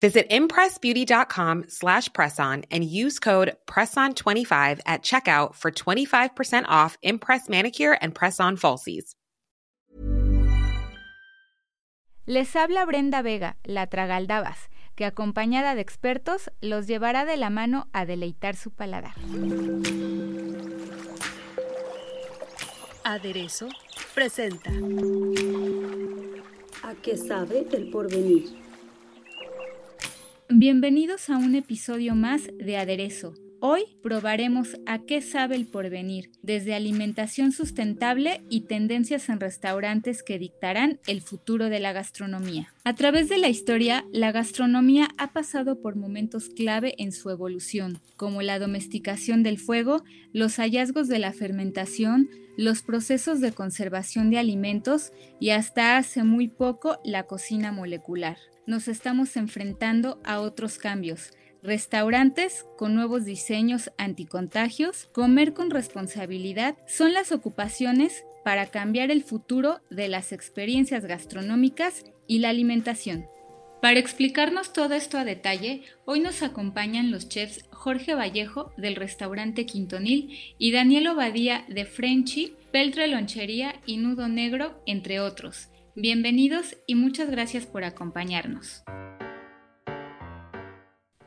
Visit impressbeauty.com slash presson and use code PRESSON25 at checkout for 25% off Impress Manicure and Press-On Falsies. Les habla Brenda Vega, la Tragaldabas, que acompañada de expertos los llevará de la mano a deleitar su paladar. Aderezo presenta. ¿A qué sabe el porvenir? Bienvenidos a un episodio más de Aderezo. Hoy probaremos a qué sabe el porvenir, desde alimentación sustentable y tendencias en restaurantes que dictarán el futuro de la gastronomía. A través de la historia, la gastronomía ha pasado por momentos clave en su evolución, como la domesticación del fuego, los hallazgos de la fermentación, los procesos de conservación de alimentos y hasta hace muy poco la cocina molecular nos estamos enfrentando a otros cambios. Restaurantes con nuevos diseños anticontagios, comer con responsabilidad son las ocupaciones para cambiar el futuro de las experiencias gastronómicas y la alimentación. Para explicarnos todo esto a detalle, hoy nos acompañan los chefs Jorge Vallejo del restaurante Quintonil y Daniel Obadía de Frenchy, Peltre Lonchería y Nudo Negro, entre otros. Bienvenidos y muchas gracias por acompañarnos.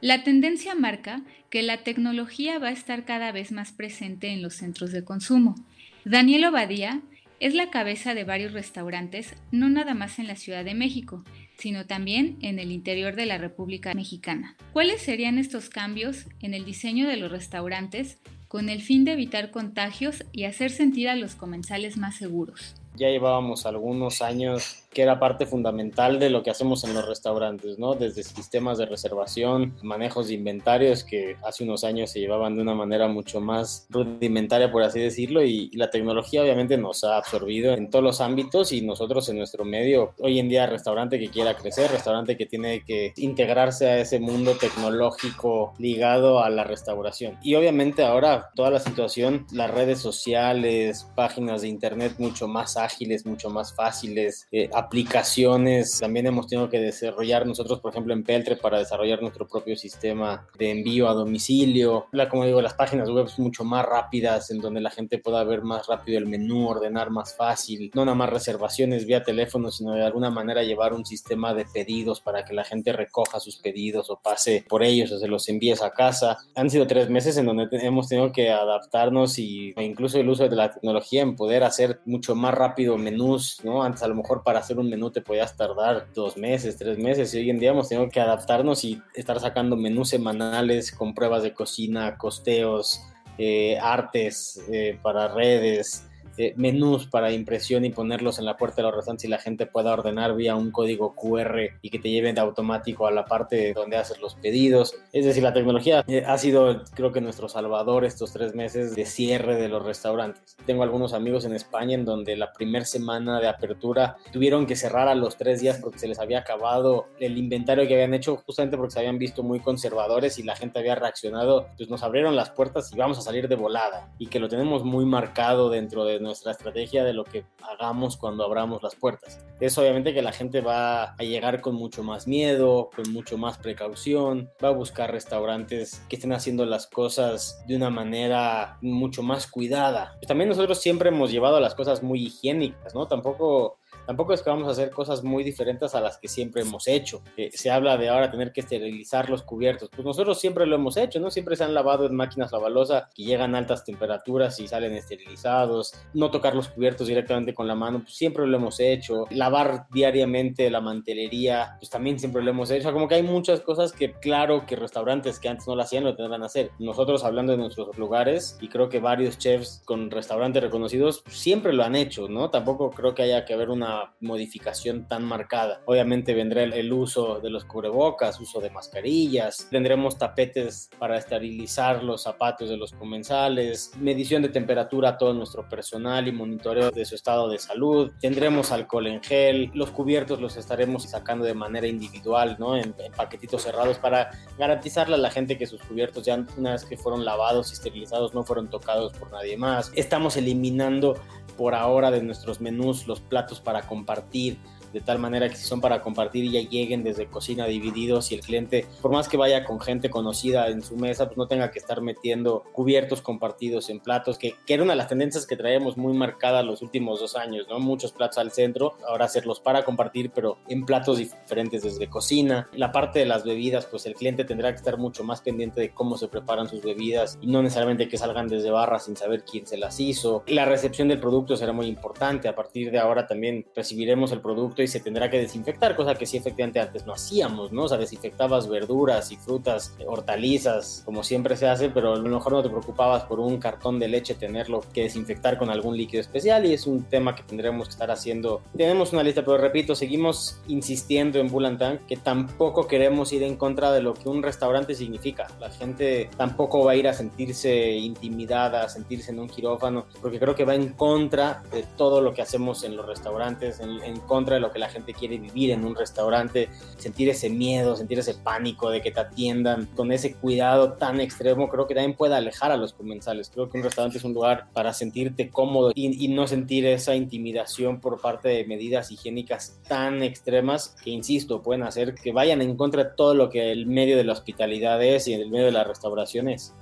La tendencia marca que la tecnología va a estar cada vez más presente en los centros de consumo. Daniel Obadía es la cabeza de varios restaurantes, no nada más en la Ciudad de México, sino también en el interior de la República Mexicana. ¿Cuáles serían estos cambios en el diseño de los restaurantes con el fin de evitar contagios y hacer sentir a los comensales más seguros? Ya llevábamos algunos años que era parte fundamental de lo que hacemos en los restaurantes, ¿no? Desde sistemas de reservación, manejos de inventarios que hace unos años se llevaban de una manera mucho más rudimentaria, por así decirlo, y, la tecnología obviamente nos ha absorbido en todos los ámbitos y nosotros en nuestro medio, hoy en día restaurante que quiera crecer, restaurante que tiene que integrarse a ese mundo tecnológico ligado a la restauración. Y obviamente ahora toda la situación, las redes sociales, páginas de internet mucho más ágiles, mucho más fáciles, eh, aplicaciones. También hemos tenido que desarrollar nosotros, por ejemplo, en Peltre para desarrollar nuestro propio sistema de envío a domicilio. Como digo, las páginas web mucho más rápidas, en donde la gente pueda ver más rápido el menú, ordenar más fácil. No nada más reservaciones vía teléfono, sino de alguna manera llevar un sistema de pedidos para que la gente recoja sus pedidos o pase por ellos o se los envíes a casa. Han sido tres meses en donde hemos tenido que adaptarnos y, e incluso el uso de la tecnología en poder hacer mucho más rápido menús, ¿no? Antes a lo mejor para hacer un menú te podías tardar dos meses, tres meses y hoy en día hemos tenido que adaptarnos y estar sacando menús semanales con pruebas de cocina, costeos, eh, artes eh, para redes, eh, menús para impresión y ponerlos en la puerta de los restaurantes y la gente pueda ordenar vía un código QR y que te lleven de automático a la parte donde haces los pedidos. Es decir, la tecnología eh, ha sido, creo que, nuestro salvador estos tres meses de cierre de los restaurantes. Tengo algunos amigos en España en donde la primera semana de apertura tuvieron que cerrar a los tres días porque se les había acabado el inventario que habían hecho justamente porque se habían visto muy conservadores y la gente había reaccionado. Pues nos abrieron las puertas y vamos a salir de volada y que lo tenemos muy marcado dentro de nuestra estrategia de lo que hagamos cuando abramos las puertas. Es obviamente que la gente va a llegar con mucho más miedo, con mucho más precaución, va a buscar restaurantes que estén haciendo las cosas de una manera mucho más cuidada. Pues también nosotros siempre hemos llevado las cosas muy higiénicas, ¿no? Tampoco tampoco es que vamos a hacer cosas muy diferentes a las que siempre hemos hecho. Eh, se habla de ahora tener que esterilizar los cubiertos. Pues nosotros siempre lo hemos hecho, ¿no? Siempre se han lavado en máquinas lavalosas que llegan a altas temperaturas y salen esterilizados. No tocar los cubiertos directamente con la mano, pues siempre lo hemos hecho. Lavar diariamente la mantelería, pues también siempre lo hemos hecho. O sea, como que hay muchas cosas que, claro, que restaurantes que antes no lo hacían lo tendrán que hacer. Nosotros hablando de nuestros lugares, y creo que varios chefs con restaurantes reconocidos siempre lo han hecho, ¿no? Tampoco creo que haya que haber una modificación tan marcada. Obviamente vendrá el, uso de los cubrebocas, uso de mascarillas, tendremos tapetes para esterilizar los zapatos de los comensales, medición de temperatura a todo nuestro personal y monitoreo de su estado de salud, tendremos alcohol en gel, los cubiertos los estaremos sacando de manera individual, ¿no? En, en paquetitos cerrados para garantizarle a la gente que sus cubiertos ya una vez que fueron lavados y esterilizados no fueron tocados por nadie más. Estamos eliminando por ahora de nuestros menús los platos para compartir de tal manera que si son para compartir ya lleguen desde cocina divididos y el cliente, por más que vaya con gente conocida en su mesa, pues no tenga que estar metiendo cubiertos compartidos en platos, que, que era una de las tendencias que traíamos muy marcada los últimos dos años, ¿no? Muchos platos al centro, ahora hacerlos para compartir, pero en platos diferentes desde cocina. La parte de las bebidas, pues el cliente tendrá que estar mucho más pendiente de cómo se preparan sus bebidas y no necesariamente que salgan desde barra sin saber quién se las hizo. La recepción del producto será muy importante. A partir de ahora también recibiremos el producto y se tendrá que desinfectar, cosa que sí efectivamente antes no hacíamos, ¿no? O sea, desinfectabas verduras y frutas, hortalizas, como siempre se hace, pero a lo mejor no te preocupabas por un cartón de leche tenerlo que desinfectar con algún líquido especial y es un tema que tendremos que estar haciendo. Tenemos una lista, pero repito, seguimos insistiendo en Bulantan que tampoco queremos ir en contra de lo que un restaurante significa. La gente tampoco va a ir a sentirse intimidada, a sentirse en un quirófano, porque creo que va en contra de todo lo que hacemos en los restaurantes, en, en contra de que la gente quiere vivir en un restaurante, sentir ese miedo, sentir ese pánico de que te atiendan con ese cuidado tan extremo, creo que también puede alejar a los comensales. Creo que un restaurante es un lugar para sentirte cómodo y, y no sentir esa intimidación por parte de medidas higiénicas tan extremas que, insisto, pueden hacer que vayan en contra de todo lo que el medio de la hospitalidad es y el medio de la restauración es.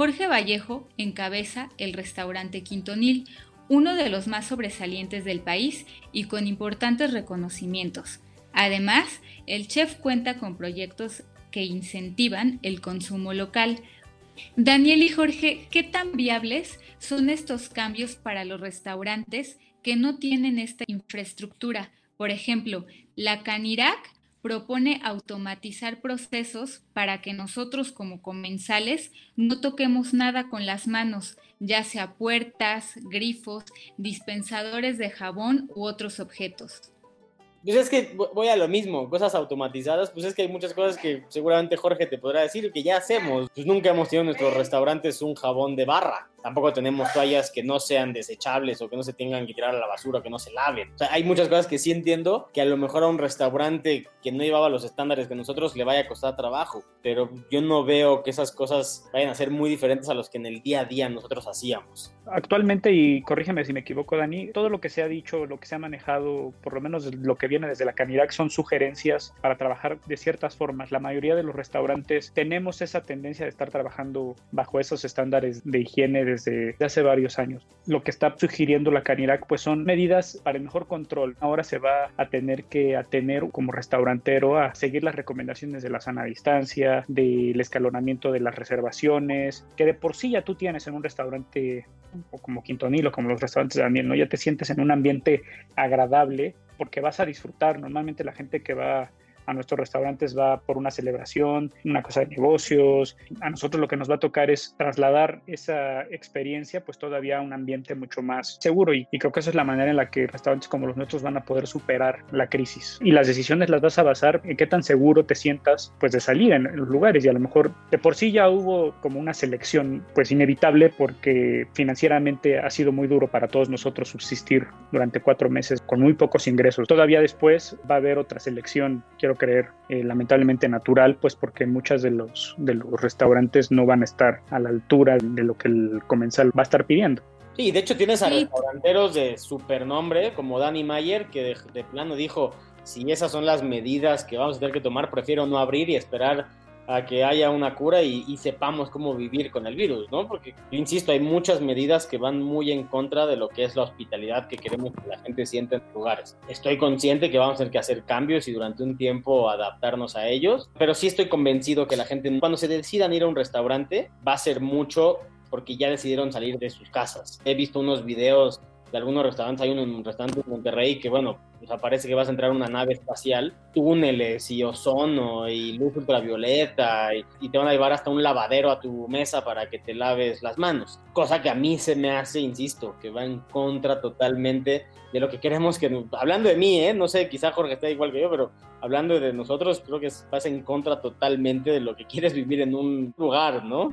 Jorge Vallejo encabeza el restaurante Quintonil, uno de los más sobresalientes del país y con importantes reconocimientos. Además, el chef cuenta con proyectos que incentivan el consumo local. Daniel y Jorge, ¿qué tan viables son estos cambios para los restaurantes que no tienen esta infraestructura? Por ejemplo, la Canirac propone automatizar procesos para que nosotros como comensales no toquemos nada con las manos, ya sea puertas, grifos, dispensadores de jabón u otros objetos. Pues es que voy a lo mismo, cosas automatizadas, pues es que hay muchas cosas que seguramente Jorge te podrá decir que ya hacemos. Pues nunca hemos tenido en nuestros restaurantes un jabón de barra. Tampoco tenemos toallas que no sean desechables o que no se tengan que tirar a la basura, que no se laven. O sea, hay muchas cosas que sí entiendo que a lo mejor a un restaurante que no llevaba los estándares que nosotros le vaya a costar trabajo, pero yo no veo que esas cosas vayan a ser muy diferentes a los que en el día a día nosotros hacíamos. Actualmente, y corrígeme si me equivoco, Dani, todo lo que se ha dicho, lo que se ha manejado, por lo menos lo que viene desde la Canirac, son sugerencias para trabajar de ciertas formas. La mayoría de los restaurantes tenemos esa tendencia de estar trabajando bajo esos estándares de higiene desde hace varios años. Lo que está sugiriendo la Canirac pues son medidas para el mejor control. Ahora se va a tener que atener como restaurantero a seguir las recomendaciones de la sana distancia, del escalonamiento de las reservaciones, que de por sí ya tú tienes en un restaurante o como Quintonil o como los restaurantes de Daniel, ¿no? Ya te sientes en un ambiente agradable porque vas a disfrutar. Normalmente la gente que va a nuestros restaurantes va por una celebración, una cosa de negocios. A nosotros lo que nos va a tocar es trasladar esa experiencia pues todavía a un ambiente mucho más seguro y, creo que esa es la manera en la que restaurantes como los nuestros van a poder superar la crisis. Y las decisiones las vas a basar en qué tan seguro te sientas pues de salir en los lugares y a lo mejor de por sí ya hubo como una selección pues inevitable porque financieramente ha sido muy duro para todos nosotros subsistir durante cuatro meses con muy pocos ingresos. Todavía después va a haber otra selección, quiero creer, eh, lamentablemente natural, pues porque muchas de los, de los restaurantes no van a estar a la altura de lo que el comensal va a estar pidiendo. Sí, de hecho tienes a sí. restauranteros de supernombre como Danny Mayer que de, de plano dijo, si esas son las medidas que vamos a tener que tomar, prefiero no abrir y esperar que haya una cura y, y, sepamos cómo vivir con el virus, ¿no? Porque, insisto, hay muchas medidas que van muy en contra de lo que es la hospitalidad que queremos que la gente sienta en lugares. Estoy consciente que vamos a tener que hacer cambios y durante un tiempo adaptarnos a ellos, pero sí estoy convencido que la gente, cuando se decidan ir a un restaurante, va a ser mucho porque ya decidieron salir de sus casas. He visto unos videos de algunos restaurantes. Hay un restaurante en Monterrey que, bueno, parece que vas a entrar a una nave espacial, túneles y ozono y luz ultravioleta y, y, te van a llevar hasta un lavadero a tu mesa para que te laves las manos. Cosa que a mí se me hace, insisto, que va en contra totalmente de lo que queremos que... Hablando de mí, ¿eh? No sé, quizá Jorge está igual que yo, pero hablando de nosotros, creo que vas en contra totalmente de lo que quieres vivir en un lugar, ¿no?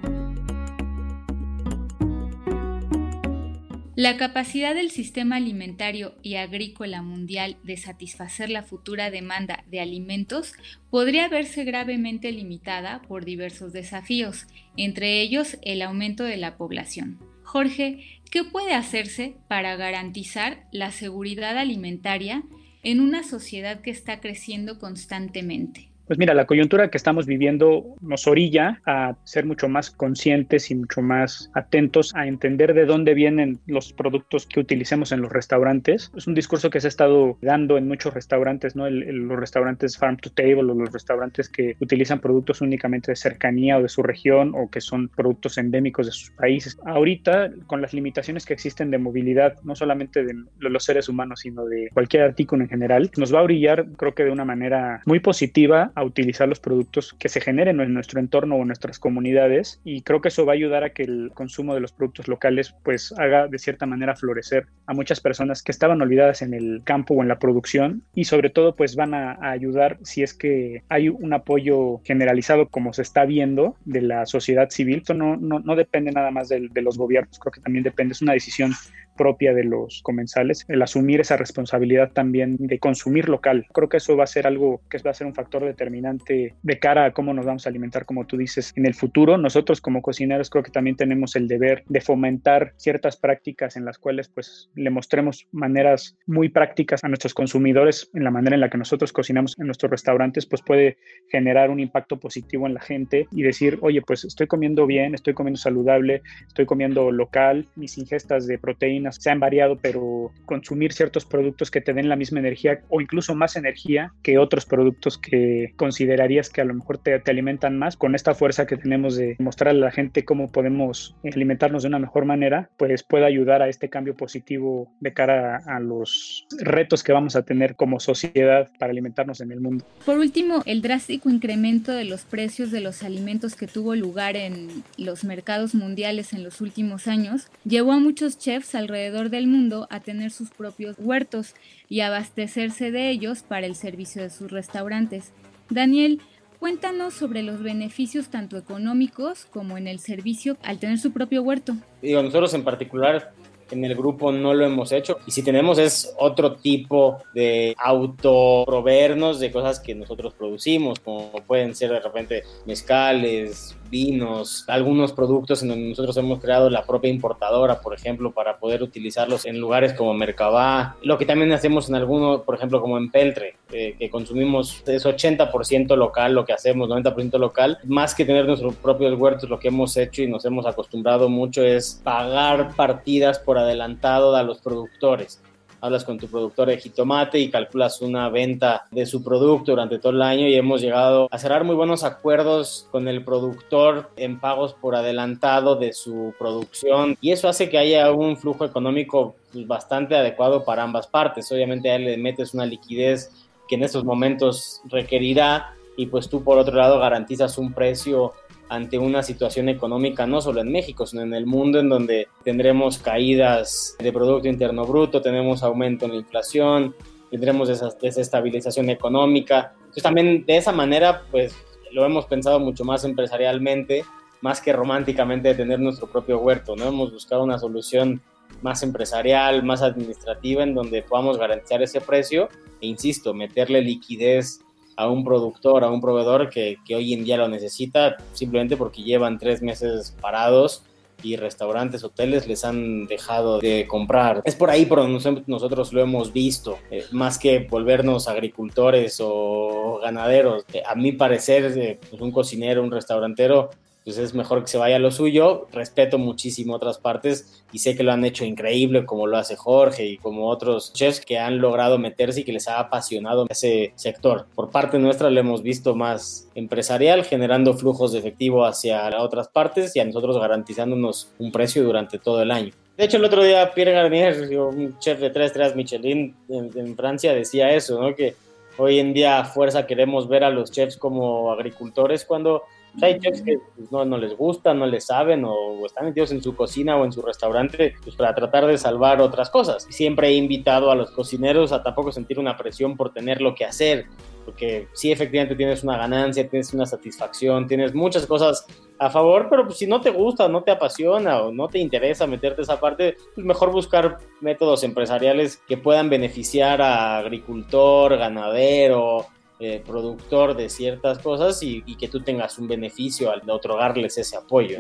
La capacidad del sistema alimentario y agrícola mundial de satisfacer la futura demanda de alimentos podría verse gravemente limitada por diversos desafíos, entre ellos el aumento de la población. Jorge, ¿qué puede hacerse para garantizar la seguridad alimentaria en una sociedad que está creciendo constantemente? Pues mira, la coyuntura que estamos viviendo nos orilla a ser mucho más conscientes y mucho más atentos a entender de dónde vienen los productos que utilicemos en los restaurantes. Es un discurso que se ha estado dando en muchos restaurantes, ¿no? los restaurantes farm to table o los restaurantes que utilizan productos únicamente de cercanía o de su región o que son productos endémicos de sus países. Ahorita, con las limitaciones que existen de movilidad, no solamente de los seres humanos, sino de cualquier artículo en general, nos va a orillar, creo que de una manera muy positiva a utilizar los productos que se generen en nuestro entorno o en nuestras comunidades y creo que eso va a ayudar a que el consumo de los productos locales pues haga de cierta manera florecer a muchas personas que estaban olvidadas en el campo o en la producción y sobre todo pues van a, ayudar si es que hay un apoyo generalizado como se está viendo de la sociedad civil. Esto no, no, no depende nada más de, de los gobiernos, creo que también depende, es una decisión propia de los comensales, el asumir esa responsabilidad también de consumir local. Creo que eso va a ser algo que va a ser un factor determinante de cara a cómo nos vamos a alimentar, como tú dices, en el futuro. Nosotros como cocineros creo que también tenemos el deber de fomentar ciertas prácticas en las cuales pues le mostremos maneras muy prácticas a nuestros consumidores en la manera en la que nosotros cocinamos en nuestros restaurantes, pues puede generar un impacto positivo en la gente y decir, oye, pues estoy comiendo bien, estoy comiendo saludable, estoy comiendo local, mis ingestas de proteínas se han variado, pero consumir ciertos productos que te den la misma energía o incluso más energía que otros productos que considerarías que a lo mejor te, te alimentan más, con esta fuerza que tenemos de mostrar a la gente cómo podemos alimentarnos de una mejor manera, pues puede ayudar a este cambio positivo de cara a, los retos que vamos a tener como sociedad para alimentarnos en el mundo. Por último, el drástico incremento de los precios de los alimentos que tuvo lugar en los mercados mundiales en los últimos años llevó a muchos chefs alrededor del mundo a tener sus propios huertos y abastecerse de ellos para el servicio de sus restaurantes. Daniel, cuéntanos sobre los beneficios tanto económicos como en el servicio al tener su propio huerto. Digo, nosotros en particular en el grupo no lo hemos hecho y si tenemos es otro tipo de autoproveernos de cosas que nosotros producimos, como pueden ser de repente mezcales, vinos, algunos productos en donde nosotros hemos creado la propia importadora, por ejemplo, para poder utilizarlos en lugares como Mercabá. Lo que también hacemos en algunos, por ejemplo, como en Peltre, eh, que consumimos es 80% local, lo que hacemos, 90% local. Más que tener nuestros propios huertos, lo que hemos hecho y nos hemos acostumbrado mucho es pagar partidas por adelantado a los productores hablas con tu productor de jitomate y calculas una venta de su producto durante todo el año y hemos llegado a cerrar muy buenos acuerdos con el productor en pagos por adelantado de su producción y eso hace que haya un flujo económico pues, bastante adecuado para ambas partes. Obviamente a él le metes una liquidez que en estos momentos requerirá y pues tú por otro lado garantizas un precio ante una situación económica no solo en México, sino en el mundo en donde tendremos caídas de Producto Interno Bruto, tenemos aumento en la inflación, tendremos desestabilización económica. Entonces también de esa manera, pues lo hemos pensado mucho más empresarialmente, más que románticamente de tener nuestro propio huerto, ¿no? Hemos buscado una solución más empresarial, más administrativa, en donde podamos garantizar ese precio e, insisto, meterle liquidez a un productor, a un proveedor que, que, hoy en día lo necesita simplemente porque llevan tres meses parados y restaurantes, hoteles les han dejado de comprar. Es por ahí por donde nosotros lo hemos visto, eh, más que volvernos agricultores o ganaderos. Eh, a mi parecer, eh, pues un cocinero, un restaurantero, pues es mejor que se vaya a lo suyo. Respeto muchísimo otras partes y sé que lo han hecho increíble, como lo hace Jorge y como otros chefs que han logrado meterse y que les ha apasionado ese sector. Por parte nuestra lo hemos visto más empresarial, generando flujos de efectivo hacia otras partes y a nosotros garantizándonos un precio durante todo el año. De hecho, el otro día Pierre Garnier, un chef de tres estrellas Michelin en, Francia, decía eso, ¿no? Que hoy en día a fuerza queremos ver a los chefs como agricultores cuando hay chefs que pues, no, no, les gusta, no les saben o, están metidos en su cocina o en su restaurante pues, para tratar de salvar otras cosas. Siempre he invitado a los cocineros a tampoco sentir una presión por tener lo que hacer, porque sí efectivamente tienes una ganancia, tienes una satisfacción, tienes muchas cosas a favor, pero pues, si no te gusta, no te apasiona o no te interesa meterte esa parte, pues mejor buscar métodos empresariales que puedan beneficiar a agricultor, ganadero, eh, productor de ciertas cosas y, y que tú tengas un beneficio al otorgarles ese apoyo.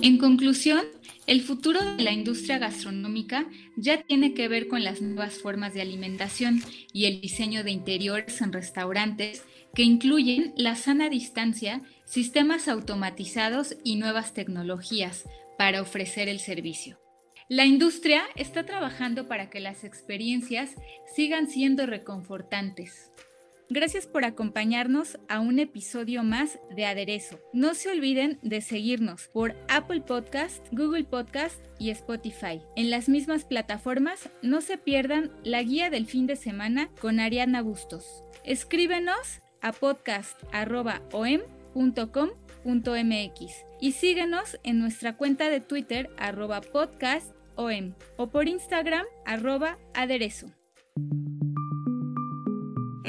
En conclusión, el futuro de la industria gastronómica ya tiene que ver con las nuevas formas de alimentación y el diseño de interiores en restaurantes que incluyen la sana distancia, sistemas automatizados y nuevas tecnologías para ofrecer el servicio. La industria está trabajando para que las experiencias sigan siendo reconfortantes, Gracias por acompañarnos a un episodio más de Aderezo. No se olviden de seguirnos por Apple Podcast, Google Podcast y Spotify. En las mismas plataformas no se pierdan la guía del fin de semana con Ariana Bustos. Escríbenos a podcast.om.com.mx y síguenos en nuestra cuenta de Twitter arroba podcastom o por Instagram arroba aderezo.